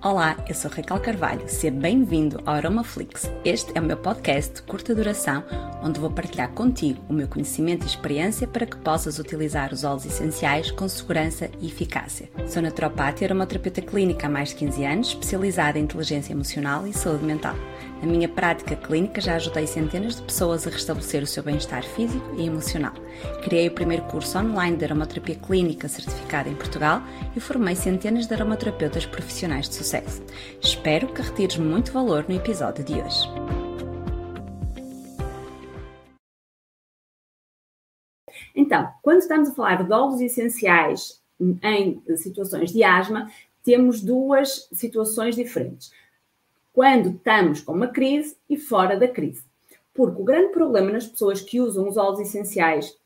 Olá, eu sou Raquel Carvalho, seja bem-vindo ao Aromaflix. Este é o meu podcast de curta duração, onde vou partilhar contigo o meu conhecimento e experiência para que possas utilizar os óleos essenciais com segurança e eficácia. Sou naturopata e aromaterapeuta clínica há mais de 15 anos, especializada em inteligência emocional e saúde mental. Na minha prática clínica já ajudei centenas de pessoas a restabelecer o seu bem-estar físico e emocional. Criei o primeiro curso online de aromaterapia clínica certificado em Portugal e formei centenas de aromaterapeutas profissionais de sucesso. Espero que retires muito valor no episódio de hoje. Então, quando estamos a falar de óleos essenciais em situações de asma, temos duas situações diferentes quando estamos com uma crise e fora da crise. Porque o grande problema nas pessoas que usam os óleos essenciais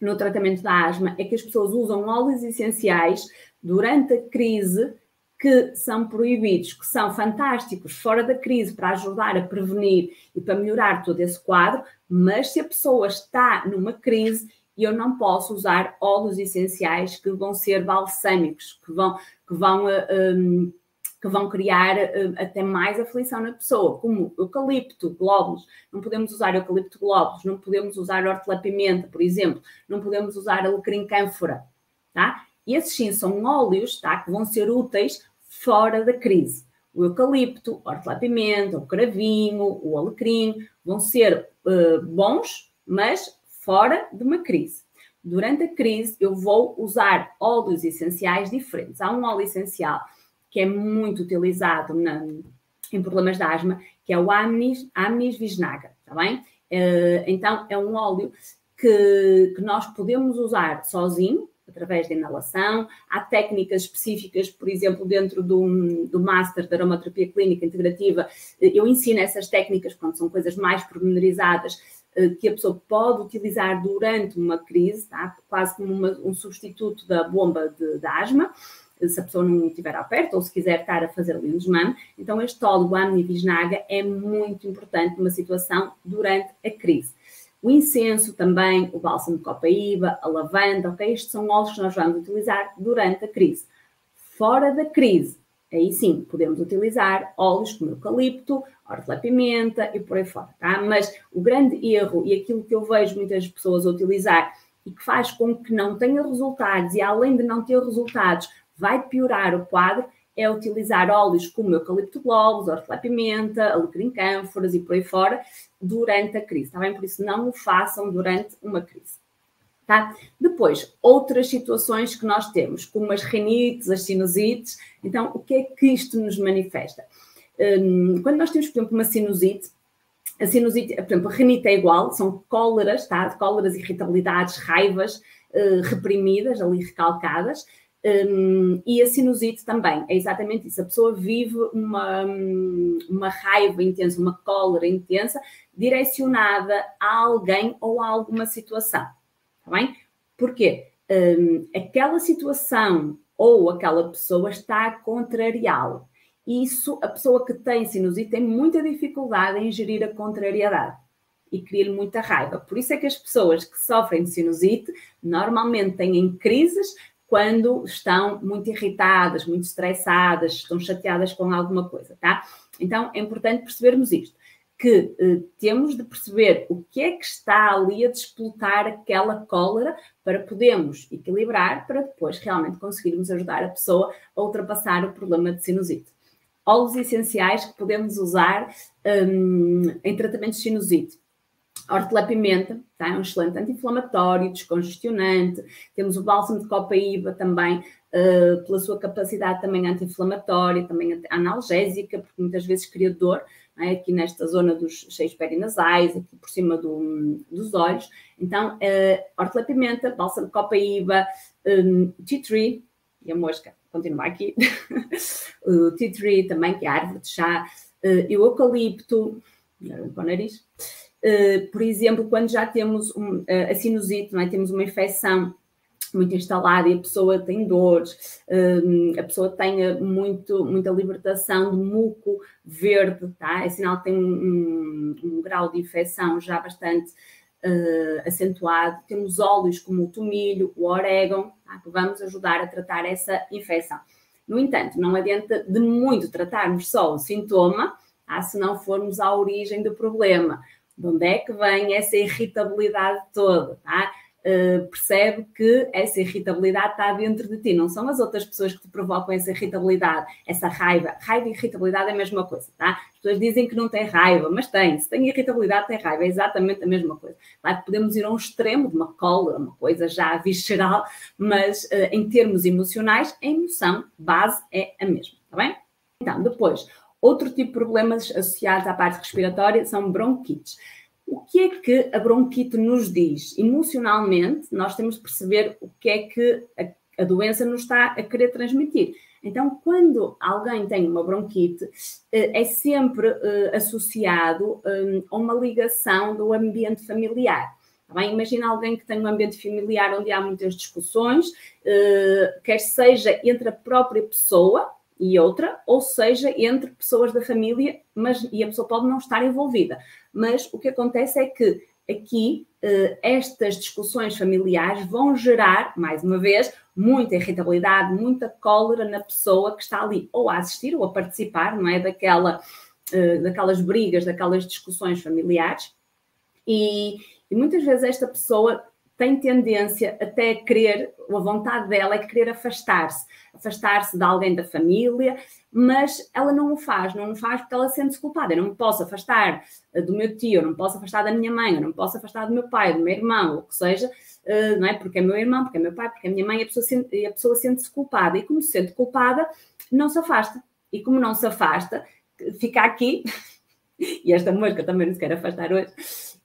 no tratamento da asma é que as pessoas usam óleos essenciais durante a crise que são proibidos, que são fantásticos fora da crise para ajudar a prevenir e para melhorar todo esse quadro, mas se a pessoa está numa crise, eu não posso usar óleos essenciais que vão ser balsâmicos, que vão, que vão um, que vão criar uh, até mais aflição na pessoa, como eucalipto, glóbulos. Não podemos usar eucalipto glóbulos, não podemos usar hortelã-pimenta, por exemplo, não podemos usar alecrim cânfora, tá? E esses sim são óleos, tá? Que vão ser úteis fora da crise. O eucalipto, hortelã-pimenta, o cravinho, o alecrim vão ser uh, bons, mas fora de uma crise. Durante a crise, eu vou usar óleos essenciais diferentes. Há um óleo essencial que é muito utilizado na, em problemas de asma, que é o Amnis, Amnis Visnaga, está bem? Uh, então, é um óleo que, que nós podemos usar sozinho, através da inalação. Há técnicas específicas, por exemplo, dentro do, do Master de Aromaterapia Clínica Integrativa, eh, eu ensino essas técnicas quando são coisas mais pormenorizadas eh, que a pessoa pode utilizar durante uma crise, tá? quase como uma, um substituto da bomba de, de asma se a pessoa não estiver ao perto ou se quiser estar a fazer um desmame. Então, este óleo Amnivisnaga é muito importante numa situação durante a crise. O incenso também, o bálsamo de copaíba, a lavanda, ok? Estes são óleos que nós vamos utilizar durante a crise. Fora da crise, aí sim, podemos utilizar óleos como eucalipto, hortelã-pimenta e por aí fora, tá? Mas o grande erro e aquilo que eu vejo muitas pessoas utilizar e que faz com que não tenha resultados e além de não ter resultados, vai piorar o quadro é utilizar óleos como eucalipto globos, hortelã-pimenta, alecrim cânforas e por aí fora durante a crise, está bem? Por isso não o façam durante uma crise. Tá? Depois, outras situações que nós temos, como as rinites, as sinusites. Então, o que é que isto nos manifesta? Um, quando nós temos, por exemplo, uma sinusite, a sinusite, por exemplo, a rinite é igual, são cóleras, tá? Cóleras, irritabilidades, raivas uh, reprimidas, ali recalcadas, um, e a sinusite também, é exatamente isso. A pessoa vive uma, uma raiva intensa, uma cólera intensa, direcionada a alguém ou a alguma situação. Está bem? Porquê? Um, aquela situação ou aquela pessoa está a contrariá-lo. Isso, a pessoa que tem sinusite tem muita dificuldade em gerir a contrariedade e cria-lhe muita raiva. Por isso é que as pessoas que sofrem de sinusite normalmente têm crises quando estão muito irritadas, muito estressadas, estão chateadas com alguma coisa, tá? Então é importante percebermos isto, que eh, temos de perceber o que é que está ali a despoltar aquela cólera para podermos equilibrar, para depois realmente conseguirmos ajudar a pessoa a ultrapassar o problema de sinusite. Óleos essenciais que podemos usar um, em tratamento de sinusite hortelã-pimenta, tá? é um excelente anti-inflamatório, descongestionante. Temos o bálsamo de copaíba também, uh, pela sua capacidade também anti-inflamatória, também analgésica, porque muitas vezes cria dor, é? aqui nesta zona dos seios perinasais, aqui por cima do, dos olhos. Então, uh, hortelã-pimenta, bálsamo de copaíba, um, tea tree, e a mosca continua aqui, o tea tree também, que é a árvore de chá, uh, e o eucalipto, para o nariz, por exemplo, quando já temos um, uh, a sinusite, não é? temos uma infecção muito instalada e a pessoa tem dores, uh, a pessoa tem muito, muita libertação de muco verde, tá? é sinal que tem um, um, um grau de infecção já bastante acentuado. Temos óleos como o tomilho, o orégano, tá? que vamos ajudar a tratar essa infecção. No entanto, não adianta de muito tratarmos só o sintoma, ah, se não formos à origem do problema. De onde é que vem essa irritabilidade toda? Tá? Uh, percebe que essa irritabilidade está dentro de ti, não são as outras pessoas que te provocam essa irritabilidade, essa raiva. Raiva e irritabilidade é a mesma coisa, tá? As pessoas dizem que não tem raiva, mas tem. Se tem irritabilidade, tem raiva, é exatamente a mesma coisa. Tá? Podemos ir a um extremo de uma cólera, uma coisa já visceral, mas uh, em termos emocionais, a emoção base é a mesma, tá bem? Então, depois, outro tipo de problemas associados à parte respiratória são bronquites. O que é que a bronquite nos diz? Emocionalmente, nós temos de perceber o que é que a, a doença nos está a querer transmitir. Então, quando alguém tem uma bronquite, eh, é sempre eh, associado eh, a uma ligação do ambiente familiar. Tá bem? Imagina alguém que tem um ambiente familiar onde há muitas discussões, quer seja entre a própria pessoa, e outra, ou seja, entre pessoas da família, mas e a pessoa pode não estar envolvida. Mas o que acontece é que aqui eh, estas discussões familiares vão gerar, mais uma vez, muita irritabilidade, muita cólera na pessoa que está ali ou a assistir ou a participar, não é? Daquela, eh, daquelas brigas, daquelas discussões familiares. E, e muitas vezes esta pessoa tem tendência até a querer, a vontade dela é querer afastar-se, afastar-se de alguém da família, mas ela não o faz, não o faz porque ela sente-se culpada. Eu não me posso afastar eh, do meu tio, eu não me posso afastar da minha mãe, eu não me posso afastar do meu pai, do meu irmão, o que seja, eh, não é? Porque é meu irmão, porque é meu pai, porque é minha mãe, a pessoa, sente, a pessoa sente-se culpada. E como se sente culpada, não se afasta. E como não se afasta, fica aqui, e esta mosca também não se quer afastar hoje,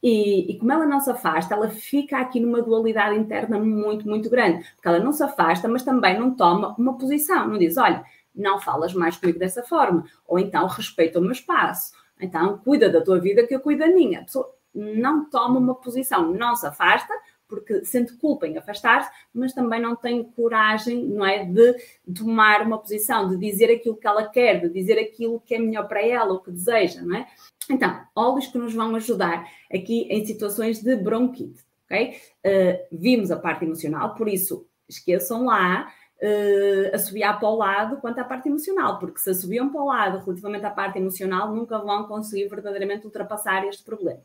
e, e, como ela não se afasta, ela fica aqui numa dualidade interna muito, muito grande. Porque ela não se afasta, mas também não toma uma posição. Não diz, olha, não falas mais comigo dessa forma. Ou então respeita o meu espaço. Então cuida da tua vida que eu cuido da minha. A pessoa não toma uma posição, não se afasta, porque sente culpa em afastar-se, mas também não tem coragem, não é, de tomar uma posição, de dizer aquilo que ela quer, de dizer aquilo que é melhor para ela, o que deseja, não é? Então, óleos que nos vão ajudar aqui em situações de bronquite, ok? Uh, vimos a parte emocional, por isso esqueçam lá uh, assobiar para o lado quanto à parte emocional, porque se assobiam para o lado relativamente à parte emocional, nunca vão conseguir verdadeiramente ultrapassar este problema.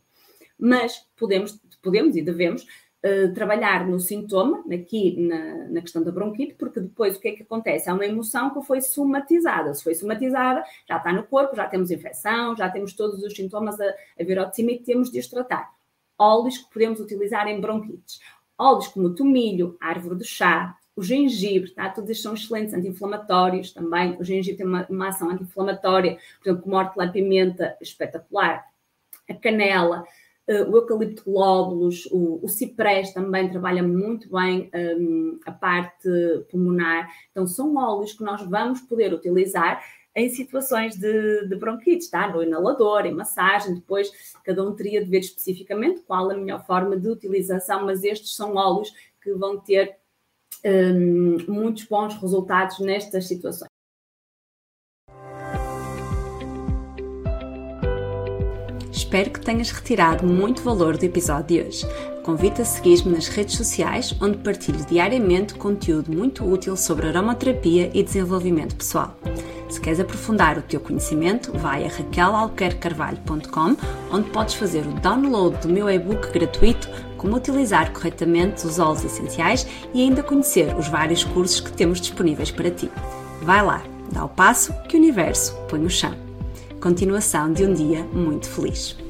Mas podemos, podemos e devemos eh, trabalhar no sintoma, aqui na, na, questão da bronquite, porque depois o que é que acontece? Há uma emoção que foi somatizada. Se foi somatizada, já está no corpo, já temos infecção, já temos todos os sintomas a, a vir ao de cima e temos de os tratar. Óleos que podemos utilizar em bronquites. Óleos como o tomilho, árvore do chá, o gengibre, tá? todos estes são excelentes anti-inflamatórios também. O gengibre tem uma, uma ação anti-inflamatória, por exemplo, como a hortelã-pimenta, espetacular. A canela, o eucalipto glóbulos, o, o, ciprés também trabalha muito bem um, a parte pulmonar. Então, são óleos que nós vamos poder utilizar em situações de, de bronquite, tá? No inalador, em massagem, depois cada um teria de ver especificamente qual a melhor forma de utilização, mas estes são óleos que vão ter um, muitos bons resultados nestas situações. Espero que tenhas retirado muito valor do episódio de hoje. Convido a seguir-me nas redes sociais, onde partilho diariamente conteúdo muito útil sobre aromaterapia e desenvolvimento pessoal. Se queres aprofundar o teu conhecimento, vai a raquelalquercarvalho.com, onde podes fazer o download do meu e-book gratuito Como utilizar corretamente os óleos essenciais e ainda conhecer os vários cursos que temos disponíveis para ti. Vai lá, dá o passo que o universo põe no chão. Continuação de um dia muito feliz.